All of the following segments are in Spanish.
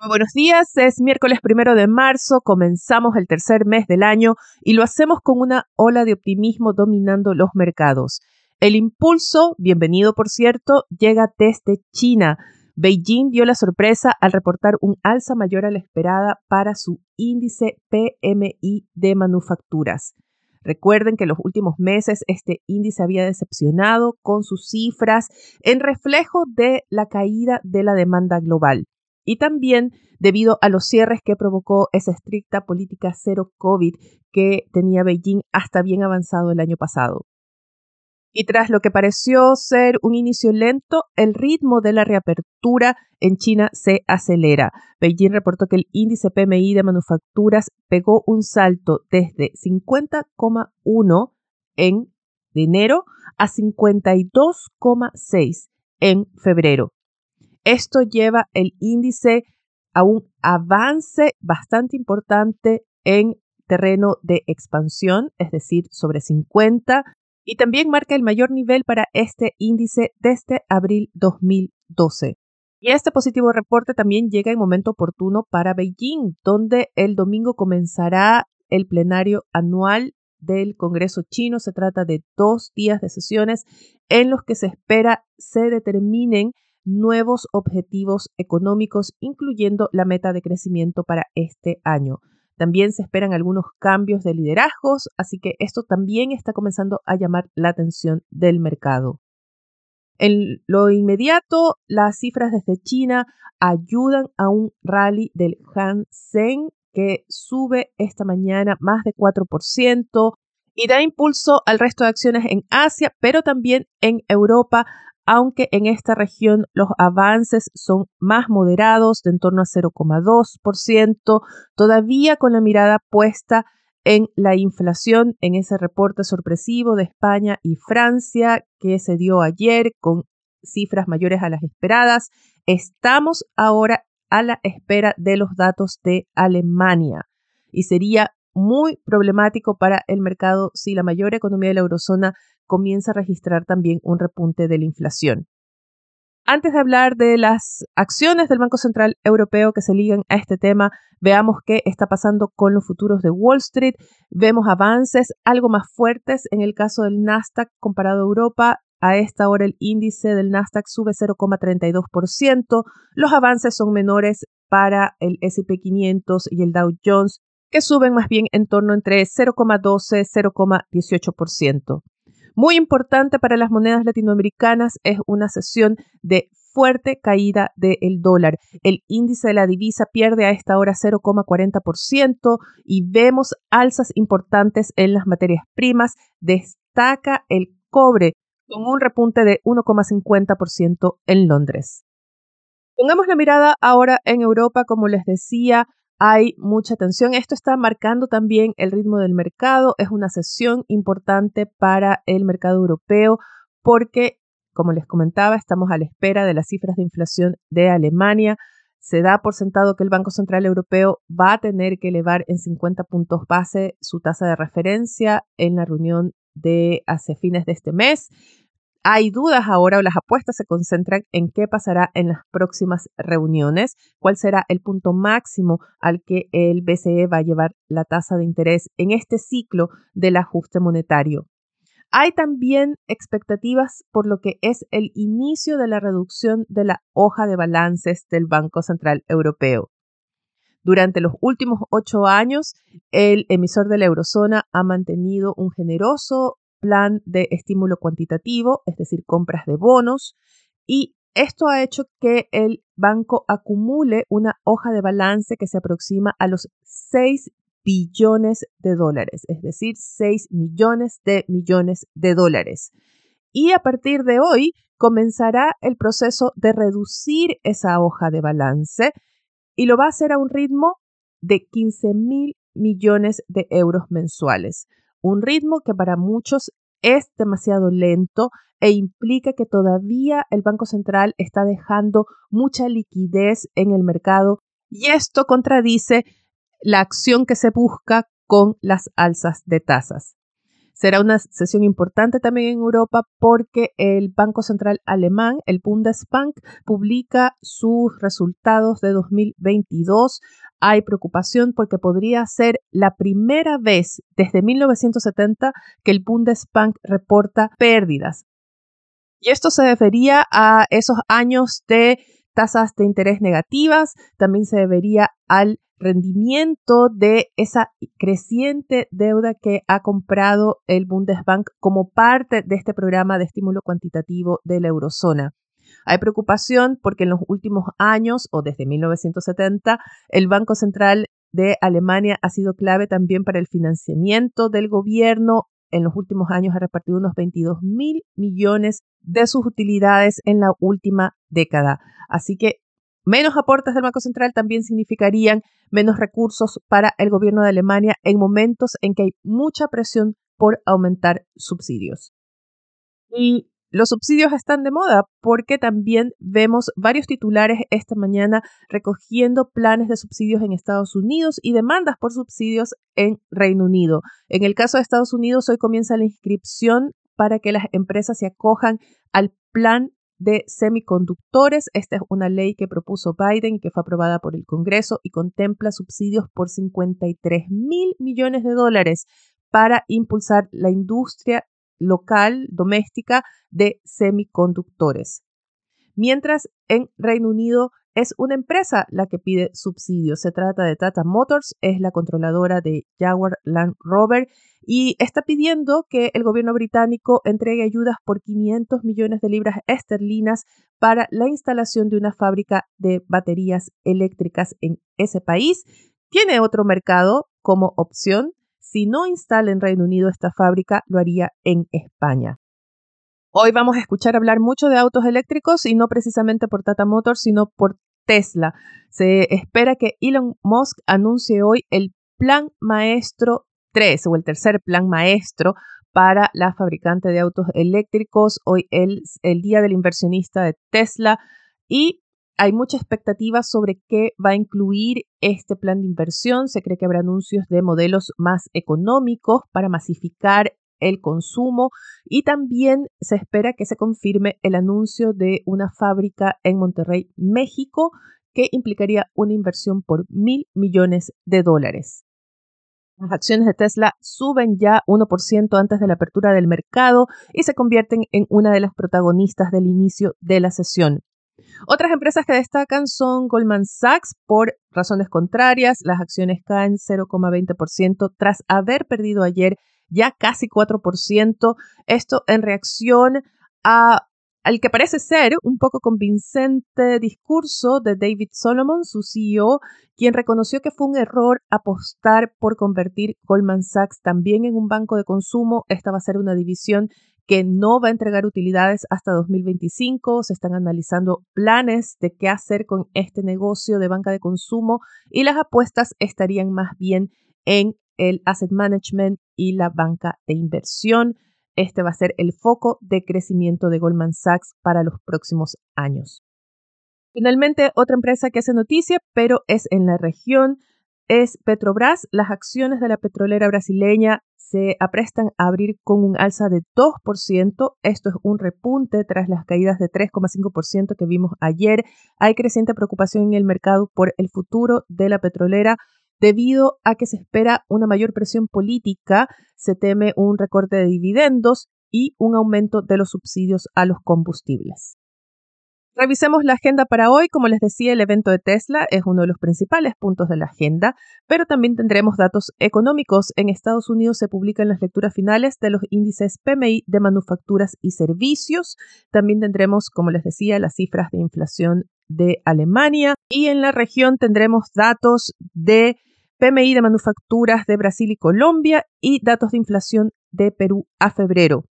Muy buenos días, es miércoles primero de marzo, comenzamos el tercer mes del año y lo hacemos con una ola de optimismo dominando los mercados. El impulso, bienvenido por cierto, llega desde China. Beijing dio la sorpresa al reportar un alza mayor a la esperada para su índice PMI de manufacturas. Recuerden que en los últimos meses este índice había decepcionado con sus cifras en reflejo de la caída de la demanda global y también debido a los cierres que provocó esa estricta política cero COVID que tenía Beijing hasta bien avanzado el año pasado. Y tras lo que pareció ser un inicio lento, el ritmo de la reapertura en China se acelera. Beijing reportó que el índice PMI de manufacturas pegó un salto desde 50,1 en enero a 52,6 en febrero. Esto lleva el índice a un avance bastante importante en terreno de expansión, es decir, sobre 50, y también marca el mayor nivel para este índice desde abril 2012. Y este positivo reporte también llega en momento oportuno para Beijing, donde el domingo comenzará el plenario anual del Congreso chino. Se trata de dos días de sesiones en los que se espera se determinen nuevos objetivos económicos, incluyendo la meta de crecimiento para este año. También se esperan algunos cambios de liderazgos, así que esto también está comenzando a llamar la atención del mercado. En lo inmediato, las cifras desde China ayudan a un rally del Han Seng que sube esta mañana más de 4% y da impulso al resto de acciones en Asia, pero también en Europa, aunque en esta región los avances son más moderados, de en torno a 0,2%, todavía con la mirada puesta en la inflación, en ese reporte sorpresivo de España y Francia que se dio ayer con cifras mayores a las esperadas. Estamos ahora a la espera de los datos de Alemania y sería muy problemático para el mercado si la mayor economía de la eurozona comienza a registrar también un repunte de la inflación. Antes de hablar de las acciones del Banco Central Europeo que se ligan a este tema, veamos qué está pasando con los futuros de Wall Street. Vemos avances algo más fuertes en el caso del Nasdaq comparado a Europa. A esta hora el índice del Nasdaq sube 0,32%. Los avances son menores para el SP 500 y el Dow Jones, que suben más bien en torno entre 0,12 y 0,18%. Muy importante para las monedas latinoamericanas es una sesión de fuerte caída del dólar. El índice de la divisa pierde a esta hora 0,40% y vemos alzas importantes en las materias primas. Destaca el cobre con un repunte de 1,50% en Londres. Pongamos la mirada ahora en Europa, como les decía, hay mucha tensión. Esto está marcando también el ritmo del mercado. Es una sesión importante para el mercado europeo porque, como les comentaba, estamos a la espera de las cifras de inflación de Alemania. Se da por sentado que el Banco Central Europeo va a tener que elevar en 50 puntos base su tasa de referencia en la reunión de hacia fines de este mes. Hay dudas ahora o las apuestas se concentran en qué pasará en las próximas reuniones, cuál será el punto máximo al que el BCE va a llevar la tasa de interés en este ciclo del ajuste monetario. Hay también expectativas por lo que es el inicio de la reducción de la hoja de balances del Banco Central Europeo. Durante los últimos ocho años, el emisor de la eurozona ha mantenido un generoso plan de estímulo cuantitativo, es decir, compras de bonos, y esto ha hecho que el banco acumule una hoja de balance que se aproxima a los 6 billones de dólares, es decir, 6 millones de millones de dólares. Y a partir de hoy comenzará el proceso de reducir esa hoja de balance y lo va a hacer a un ritmo de 15 mil millones de euros mensuales, un ritmo que para muchos es demasiado lento e implica que todavía el Banco Central está dejando mucha liquidez en el mercado y esto contradice la acción que se busca con las alzas de tasas. Será una sesión importante también en Europa porque el Banco Central Alemán, el Bundesbank, publica sus resultados de 2022. Hay preocupación porque podría ser la primera vez desde 1970 que el Bundesbank reporta pérdidas. Y esto se debería a esos años de tasas de interés negativas, también se debería al rendimiento de esa creciente deuda que ha comprado el Bundesbank como parte de este programa de estímulo cuantitativo de la eurozona. Hay preocupación porque en los últimos años o desde 1970 el Banco Central de Alemania ha sido clave también para el financiamiento del gobierno. En los últimos años ha repartido unos 22 mil millones de sus utilidades en la última década. Así que Menos aportes del Banco Central también significarían menos recursos para el gobierno de Alemania en momentos en que hay mucha presión por aumentar subsidios. Y los subsidios están de moda porque también vemos varios titulares esta mañana recogiendo planes de subsidios en Estados Unidos y demandas por subsidios en Reino Unido. En el caso de Estados Unidos, hoy comienza la inscripción para que las empresas se acojan al plan de semiconductores. Esta es una ley que propuso Biden y que fue aprobada por el Congreso y contempla subsidios por 53 mil millones de dólares para impulsar la industria local, doméstica de semiconductores. Mientras en Reino Unido es una empresa la que pide subsidios. Se trata de Tata Motors, es la controladora de Jaguar Land Rover y está pidiendo que el gobierno británico entregue ayudas por 500 millones de libras esterlinas para la instalación de una fábrica de baterías eléctricas en ese país. Tiene otro mercado como opción. Si no instala en Reino Unido esta fábrica, lo haría en España. Hoy vamos a escuchar hablar mucho de autos eléctricos y no precisamente por Tata Motors, sino por Tesla. Se espera que Elon Musk anuncie hoy el plan maestro 3 o el tercer plan maestro para la fabricante de autos eléctricos. Hoy es el día del inversionista de Tesla y hay mucha expectativa sobre qué va a incluir este plan de inversión. Se cree que habrá anuncios de modelos más económicos para masificar el consumo y también se espera que se confirme el anuncio de una fábrica en Monterrey, México, que implicaría una inversión por mil millones de dólares. Las acciones de Tesla suben ya 1% antes de la apertura del mercado y se convierten en una de las protagonistas del inicio de la sesión. Otras empresas que destacan son Goldman Sachs por razones contrarias. Las acciones caen 0,20% tras haber perdido ayer ya casi 4%. Esto en reacción a al que parece ser un poco convincente discurso de David Solomon, su CEO, quien reconoció que fue un error apostar por convertir Goldman Sachs también en un banco de consumo. Esta va a ser una división que no va a entregar utilidades hasta 2025. Se están analizando planes de qué hacer con este negocio de banca de consumo y las apuestas estarían más bien en el asset management y la banca de inversión. Este va a ser el foco de crecimiento de Goldman Sachs para los próximos años. Finalmente, otra empresa que hace noticia, pero es en la región, es Petrobras. Las acciones de la petrolera brasileña se aprestan a abrir con un alza de 2%. Esto es un repunte tras las caídas de 3,5% que vimos ayer. Hay creciente preocupación en el mercado por el futuro de la petrolera debido a que se espera una mayor presión política, se teme un recorte de dividendos y un aumento de los subsidios a los combustibles. Revisemos la agenda para hoy. Como les decía, el evento de Tesla es uno de los principales puntos de la agenda, pero también tendremos datos económicos. En Estados Unidos se publican las lecturas finales de los índices PMI de manufacturas y servicios. También tendremos, como les decía, las cifras de inflación de Alemania y en la región tendremos datos de PMI de manufacturas de Brasil y Colombia y datos de inflación de Perú a febrero.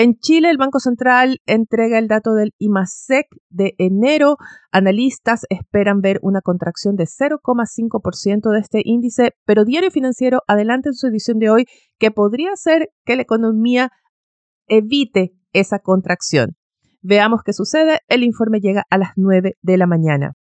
En Chile, el Banco Central entrega el dato del IMASEC de enero. Analistas esperan ver una contracción de 0,5% de este índice, pero Diario Financiero adelanta en su edición de hoy que podría ser que la economía evite esa contracción. Veamos qué sucede. El informe llega a las 9 de la mañana.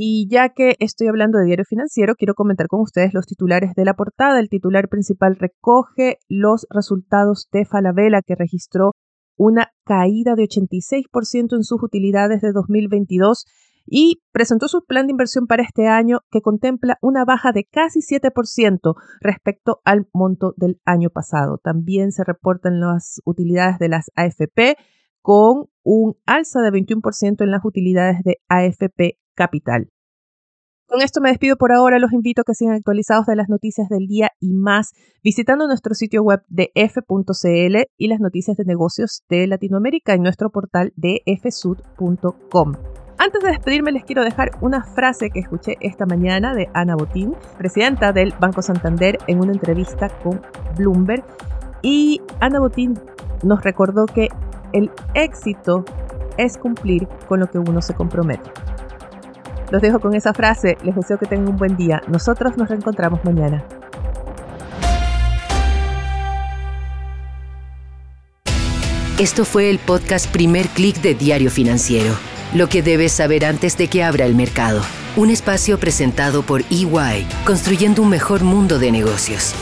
Y ya que estoy hablando de diario financiero, quiero comentar con ustedes los titulares de la portada. El titular principal recoge los resultados de Falabella, que registró una caída de 86% en sus utilidades de 2022 y presentó su plan de inversión para este año que contempla una baja de casi 7% respecto al monto del año pasado. También se reportan las utilidades de las AFP con un alza de 21% en las utilidades de AFP Capital. Con esto me despido por ahora. Los invito a que sigan actualizados de las noticias del día y más visitando nuestro sitio web de f.cl y las noticias de negocios de Latinoamérica en nuestro portal de fsud.com. Antes de despedirme les quiero dejar una frase que escuché esta mañana de Ana Botín, presidenta del Banco Santander, en una entrevista con Bloomberg. Y Ana Botín nos recordó que el éxito es cumplir con lo que uno se compromete. Los dejo con esa frase, les deseo que tengan un buen día. Nosotros nos reencontramos mañana. Esto fue el podcast Primer Click de Diario Financiero. Lo que debes saber antes de que abra el mercado. Un espacio presentado por EY, construyendo un mejor mundo de negocios.